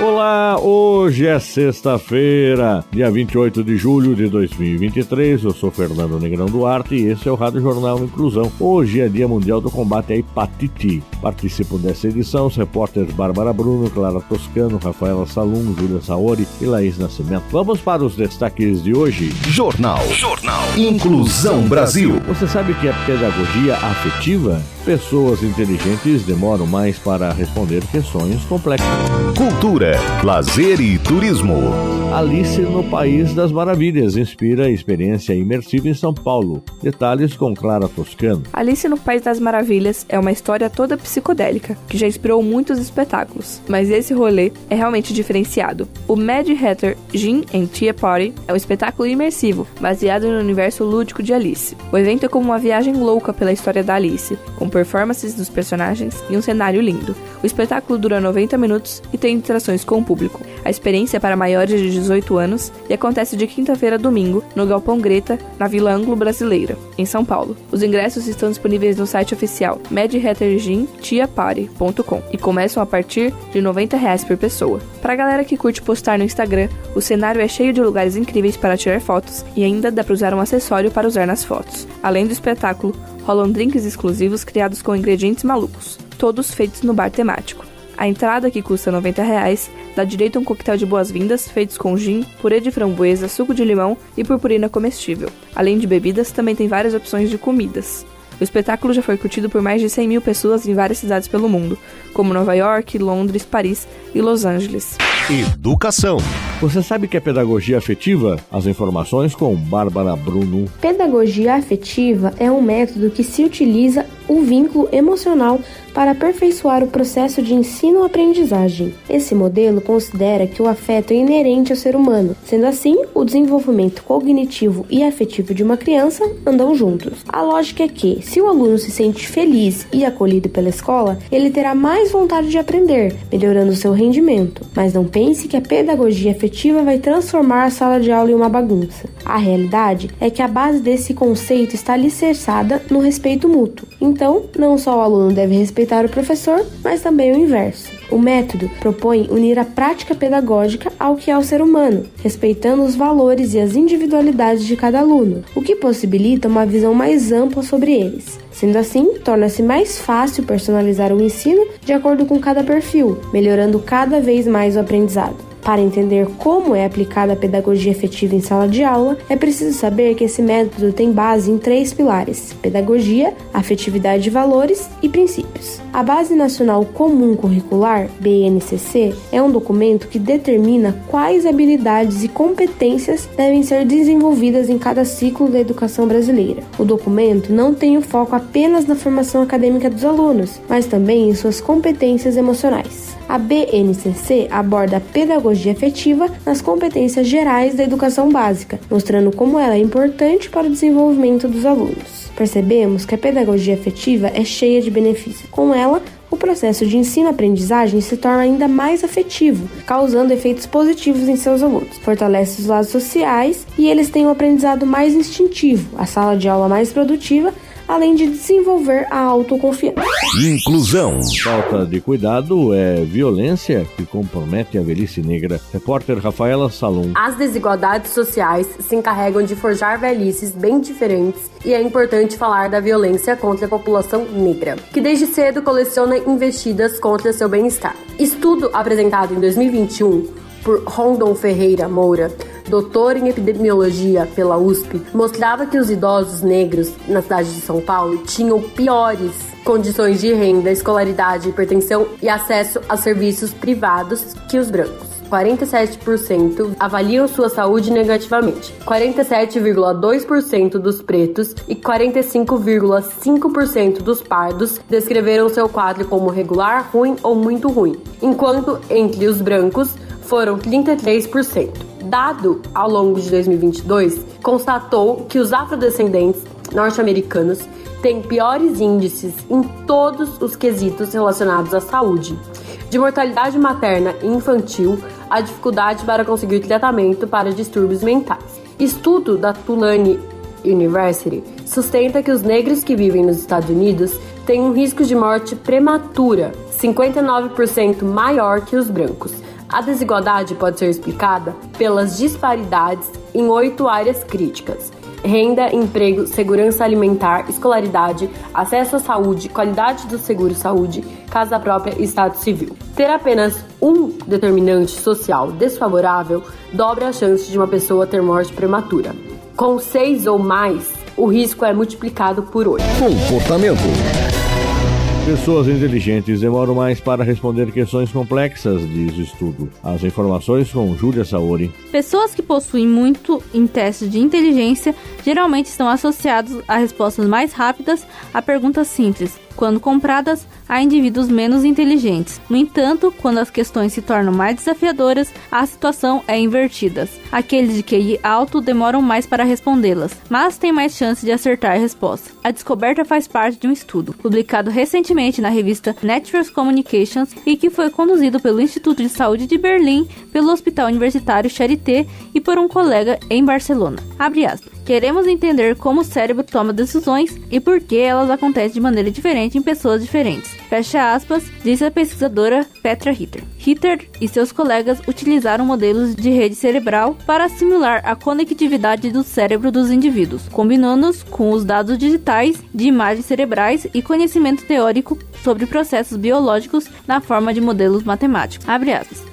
Olá, hoje é sexta-feira, dia 28 de julho de 2023. Eu sou Fernando Negrão Duarte e esse é o Rádio Jornal Inclusão. Hoje é Dia Mundial do Combate à Hepatite. Participam dessa edição os repórteres Bárbara Bruno, Clara Toscano, Rafaela Salum, Júlia Saori e Laís Nascimento. Vamos para os destaques de hoje. Jornal. Jornal. Inclusão Brasil. Você sabe que a pedagogia afetiva? Pessoas inteligentes demoram mais para responder questões complexas. Cultura, lazer e turismo. Alice no País das Maravilhas inspira experiência imersiva em São Paulo. Detalhes com Clara Toscano. Alice no País das Maravilhas é uma história toda psicodélica, que já inspirou muitos espetáculos, mas esse rolê é realmente diferenciado. O Mad Hatter Gin and Tea Party é um espetáculo imersivo, baseado no universo lúdico de Alice. O evento é como uma viagem louca pela história da Alice, com performances dos personagens e um cenário lindo. O espetáculo dura 90 minutos e tem interações com o público. A experiência é para maiores de 18 anos e acontece de quinta-feira a domingo no Galpão Greta, na Vila Anglo Brasileira, em São Paulo. Os ingressos estão disponíveis no site oficial madhattergintiaparty.com e começam a partir de 90 reais por pessoa. Para a galera que curte postar no Instagram, o cenário é cheio de lugares incríveis para tirar fotos e ainda dá para usar um acessório para usar nas fotos. Além do espetáculo, rolam drinks exclusivos criados com ingredientes malucos, todos feitos no bar temático. A entrada, que custa 90 reais, dá direito a um coquetel de boas-vindas feitos com gin, purê de framboesa, suco de limão e purpurina comestível. Além de bebidas, também tem várias opções de comidas. O espetáculo já foi curtido por mais de 100 mil pessoas em várias cidades pelo mundo, como Nova York, Londres, Paris e Los Angeles. Educação. Você sabe que é pedagogia afetiva? As informações com Bárbara Bruno. Pedagogia afetiva é um método que se utiliza o vínculo emocional para aperfeiçoar o processo de ensino-aprendizagem. Esse modelo considera que o afeto é inerente ao ser humano, sendo assim, o desenvolvimento cognitivo e afetivo de uma criança andam juntos. A lógica é que, se o aluno se sente feliz e acolhido pela escola, ele terá mais vontade de aprender, melhorando seu rendimento. Mas não pense que a pedagogia afetiva vai transformar a sala de aula em uma bagunça. A realidade é que a base desse conceito está alicerçada no respeito mútuo. Então, não só o aluno deve respeitar o professor, mas também o inverso. O método propõe unir a prática pedagógica ao que é o ser humano, respeitando os valores e as individualidades de cada aluno, o que possibilita uma visão mais ampla sobre eles. Sendo assim, torna-se mais fácil personalizar o ensino de acordo com cada perfil, melhorando cada vez mais o aprendizado. Para entender como é aplicada a pedagogia afetiva em sala de aula, é preciso saber que esse método tem base em três pilares: pedagogia, afetividade de valores e princípios. A Base Nacional Comum Curricular, BNCC, é um documento que determina quais habilidades e competências devem ser desenvolvidas em cada ciclo da educação brasileira. O documento não tem o foco apenas na formação acadêmica dos alunos, mas também em suas competências emocionais. A BNCC aborda a pedagogia afetiva nas competências gerais da educação básica, mostrando como ela é importante para o desenvolvimento dos alunos. Percebemos que a pedagogia afetiva é cheia de benefícios. Com ela, o processo de ensino-aprendizagem se torna ainda mais afetivo, causando efeitos positivos em seus alunos. Fortalece os lados sociais e eles têm um aprendizado mais instintivo, a sala de aula mais produtiva além de desenvolver a autoconfiança. Inclusão. Falta de cuidado é violência que compromete a velhice negra. Repórter Rafaela Salom. As desigualdades sociais se encarregam de forjar velhices bem diferentes e é importante falar da violência contra a população negra, que desde cedo coleciona investidas contra seu bem-estar. Estudo apresentado em 2021 por Rondon Ferreira Moura, doutor em epidemiologia pela USP, mostrava que os idosos negros na cidade de São Paulo tinham piores condições de renda, escolaridade, hipertensão e acesso a serviços privados que os brancos. 47% avaliam sua saúde negativamente, 47,2% dos pretos e 45,5% dos pardos descreveram seu quadro como regular, ruim ou muito ruim, enquanto entre os brancos foram 33%. Dado ao longo de 2022 constatou que os afrodescendentes norte-americanos têm piores índices em todos os quesitos relacionados à saúde, de mortalidade materna e infantil a dificuldade para conseguir tratamento para distúrbios mentais. Estudo da Tulane University sustenta que os negros que vivem nos Estados Unidos têm um risco de morte prematura 59% maior que os brancos. A desigualdade pode ser explicada pelas disparidades em oito áreas críticas: renda, emprego, segurança alimentar, escolaridade, acesso à saúde, qualidade do seguro-saúde, casa própria e estado civil. Ter apenas um determinante social desfavorável dobra a chance de uma pessoa ter morte prematura. Com seis ou mais, o risco é multiplicado por oito. Comportamento. Pessoas inteligentes demoram mais para responder questões complexas, diz o estudo. As informações com Júlia Saori. Pessoas que possuem muito em testes de inteligência geralmente estão associados a respostas mais rápidas a perguntas simples, quando compradas a indivíduos menos inteligentes. No entanto, quando as questões se tornam mais desafiadoras, a situação é invertida. Aqueles de QI alto demoram mais para respondê-las, mas têm mais chance de acertar a resposta. A descoberta faz parte de um estudo, publicado recentemente na revista Natural Communications e que foi conduzido pelo Instituto de Saúde de Berlim, pelo Hospital Universitário Charité e por um colega em Barcelona. Abre aspas. Queremos entender como o cérebro toma decisões e por que elas acontecem de maneira diferente em pessoas diferentes. Fecha aspas, disse a pesquisadora Petra Ritter. Ritter e seus colegas utilizaram modelos de rede cerebral para simular a conectividade do cérebro dos indivíduos, combinando-os com os dados digitais de imagens cerebrais e conhecimento teórico sobre processos biológicos na forma de modelos matemáticos.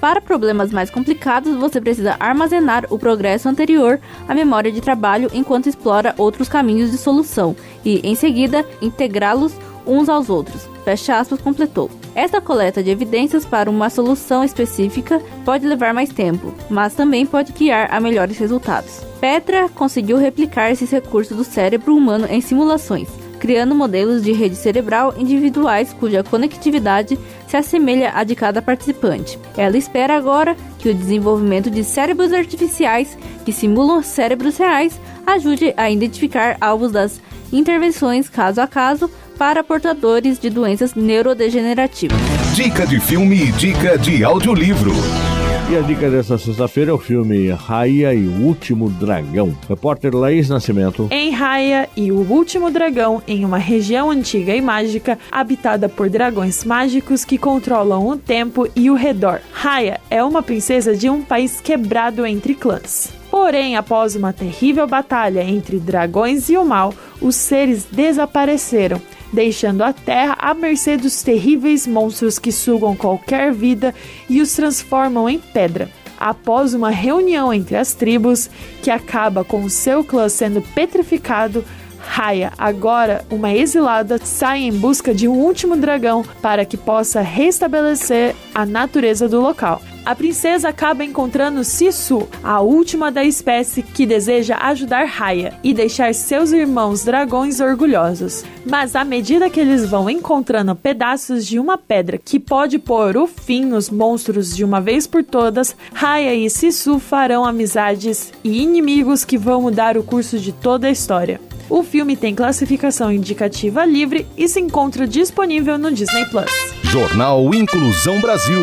Para problemas mais complicados, você precisa armazenar o progresso anterior à memória de trabalho enquanto explora outros caminhos de solução e, em seguida, integrá-los uns aos outros. Fecha aspas, completou. Esta coleta de evidências para uma solução específica pode levar mais tempo, mas também pode guiar a melhores resultados. Petra conseguiu replicar esses recursos do cérebro humano em simulações, criando modelos de rede cerebral individuais cuja conectividade se assemelha à de cada participante. Ela espera agora que o desenvolvimento de cérebros artificiais que simulam cérebros reais ajude a identificar alvos das intervenções caso a caso para portadores de doenças neurodegenerativas. Dica de filme e dica de audiolivro. E a dica desta sexta-feira é o filme Raia e o Último Dragão. Repórter Laís Nascimento. Em Raia e o Último Dragão, em uma região antiga e mágica, habitada por dragões mágicos que controlam o tempo e o redor. Raia é uma princesa de um país quebrado entre clãs. Porém, após uma terrível batalha entre dragões e o mal, os seres desapareceram deixando a Terra à mercê dos terríveis monstros que sugam qualquer vida e os transformam em pedra. Após uma reunião entre as tribos, que acaba com seu clã sendo petrificado, Raya, agora uma exilada, sai em busca de um último dragão para que possa restabelecer a natureza do local. A princesa acaba encontrando Sisu, a última da espécie que deseja ajudar Raya e deixar seus irmãos dragões orgulhosos. Mas à medida que eles vão encontrando pedaços de uma pedra que pode pôr o fim nos monstros de uma vez por todas, Raya e Sisu farão amizades e inimigos que vão mudar o curso de toda a história. O filme tem classificação indicativa livre e se encontra disponível no Disney Plus. Jornal Inclusão Brasil.